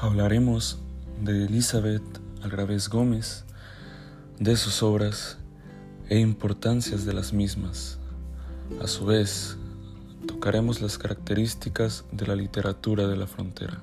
Hablaremos de Elizabeth Algravés Gómez, de sus obras e importancias de las mismas. A su vez, tocaremos las características de la literatura de la frontera.